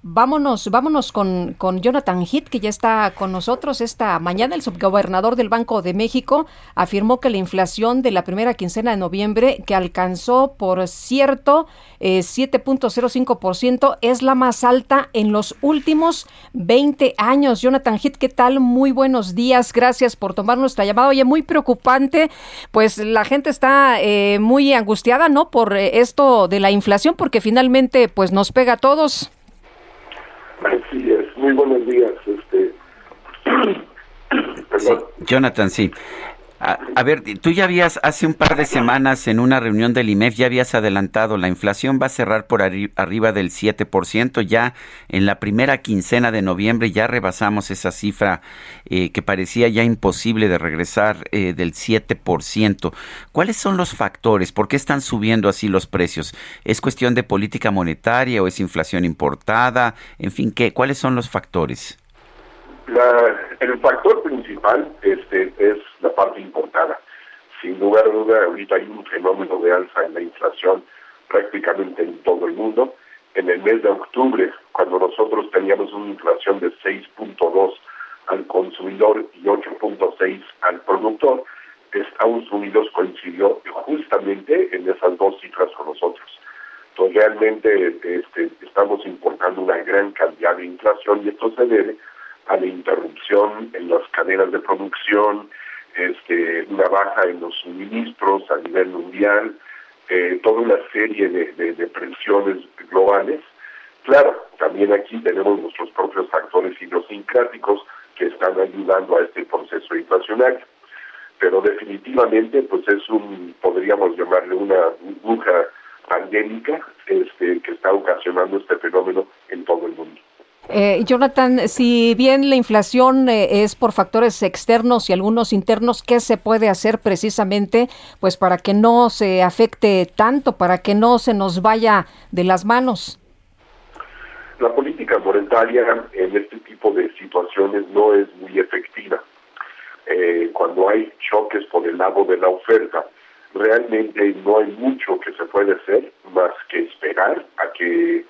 Vámonos, vámonos con, con Jonathan Heath, que ya está con nosotros esta mañana. El subgobernador del Banco de México afirmó que la inflación de la primera quincena de noviembre, que alcanzó, por cierto, eh, 7.05%, es la más alta en los últimos 20 años. Jonathan Heath, ¿qué tal? Muy buenos días. Gracias por tomar nuestra llamada. Oye, muy preocupante, pues la gente está eh, muy angustiada, ¿no? Por eh, esto de la inflación, porque finalmente, pues nos pega a todos. Buenos días. Este, Jonathan, sí. A, ver, tú ya habías, hace un par de semanas en una reunión del IMEF, ya habías adelantado, la inflación va a cerrar por arriba del 7%, ya en la primera quincena de noviembre ya rebasamos esa cifra eh, que parecía ya imposible de regresar eh, del 7%. ¿Cuáles son los factores? ¿Por qué están subiendo así los precios? ¿Es cuestión de política monetaria o es inflación importada? En fin, ¿qué, ¿cuáles son los factores? La, el factor principal este, es la parte importada. Sin lugar a duda, ahorita hay un fenómeno de alza en la inflación prácticamente en todo el mundo. En el mes de octubre, cuando nosotros teníamos una inflación de 6.2 al consumidor y 8.6 al productor, Estados Unidos coincidió justamente en esas dos cifras con nosotros. Entonces realmente este, estamos importando una gran cantidad de inflación y esto se debe a la interrupción en las cadenas de producción, este, una baja en los suministros a nivel mundial, eh, toda una serie de, presiones globales. Claro, también aquí tenemos nuestros propios factores idiosincráticos que están ayudando a este proceso inflacionario. Pero definitivamente, pues es un, podríamos llamarle una burbuja pandémica este, que está ocasionando este fenómeno en todo el mundo. Eh, Jonathan, si bien la inflación eh, es por factores externos y algunos internos, ¿qué se puede hacer precisamente pues para que no se afecte tanto, para que no se nos vaya de las manos? La política monetaria en este tipo de situaciones no es muy efectiva. Eh, cuando hay choques por el lado de la oferta, realmente no hay mucho que se puede hacer más que esperar a que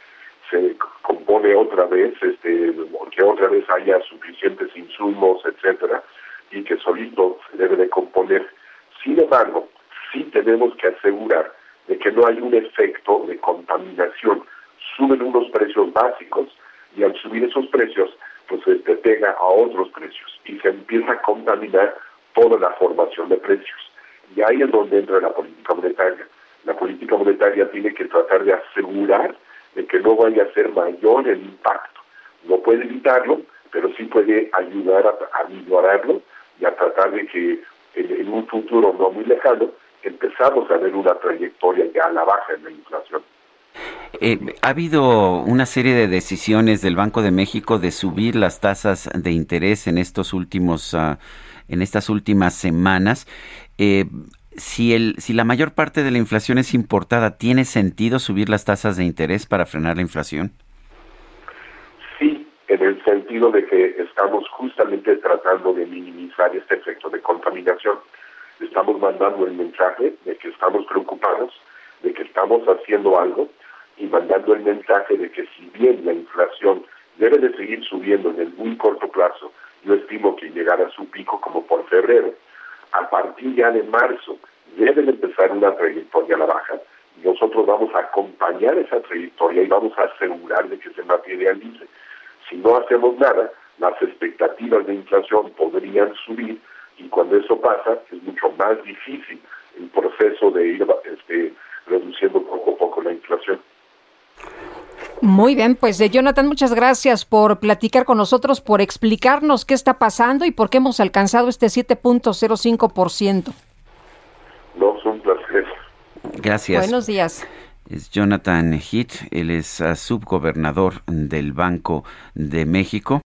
se compone otra vez, este, que otra vez haya suficientes insumos, etcétera, y que solito se debe de componer. Sin embargo, sí tenemos que asegurar de que no hay un efecto de contaminación. Suben unos precios básicos y al subir esos precios, pues este, pega a otros precios y se empieza a contaminar toda la formación de precios. Y ahí es donde entra la política monetaria. La política monetaria tiene que tratar de asegurar de que no vaya a ser mayor el impacto. No puede evitarlo, pero sí puede ayudar a, a y a tratar de que en, un futuro no muy lejano empezamos a ver una trayectoria ya a la baja en la inflación. Eh, ha habido una serie de decisiones del Banco de México de subir las tasas de interés en estos últimos, uh, en estas últimas semanas. Eh, si, el, si la mayor parte de la inflación es importada, ¿tiene sentido subir las tasas de interés para frenar la inflación? Sí, en el sentido de que estamos justamente tratando de minimizar este efecto de contaminación. Estamos mandando el mensaje de que estamos preocupados, de que estamos haciendo algo y mandando el mensaje de que si bien la inflación debe de seguir subiendo en el muy corto plazo, yo estimo que llegará a su pico como por febrero, a partir ya de marzo deben empezar una trayectoria a la baja. Nosotros vamos a acompañar esa trayectoria y vamos a asegurar de que se materialice. Si no hacemos nada, las expectativas de inflación podrían subir y cuando eso pasa es mucho más difícil el proceso de ir este, reduciendo poco a poco la inflación. Muy bien, pues eh, Jonathan, muchas gracias por platicar con nosotros, por explicarnos qué está pasando y por qué hemos alcanzado este 7.05%. No, es un placer. Gracias. Buenos días. Es Jonathan Heath, él es uh, subgobernador del Banco de México.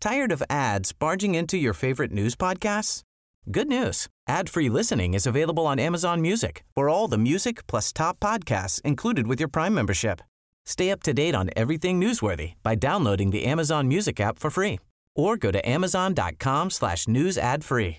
Tired of ads barging into your favorite news podcasts? Good news. Ad-free listening is available on Amazon Music. For all the music plus top podcasts included with your Prime membership. Stay up to date on everything newsworthy by downloading the Amazon Music app for free or go to amazon.com slash news ad free.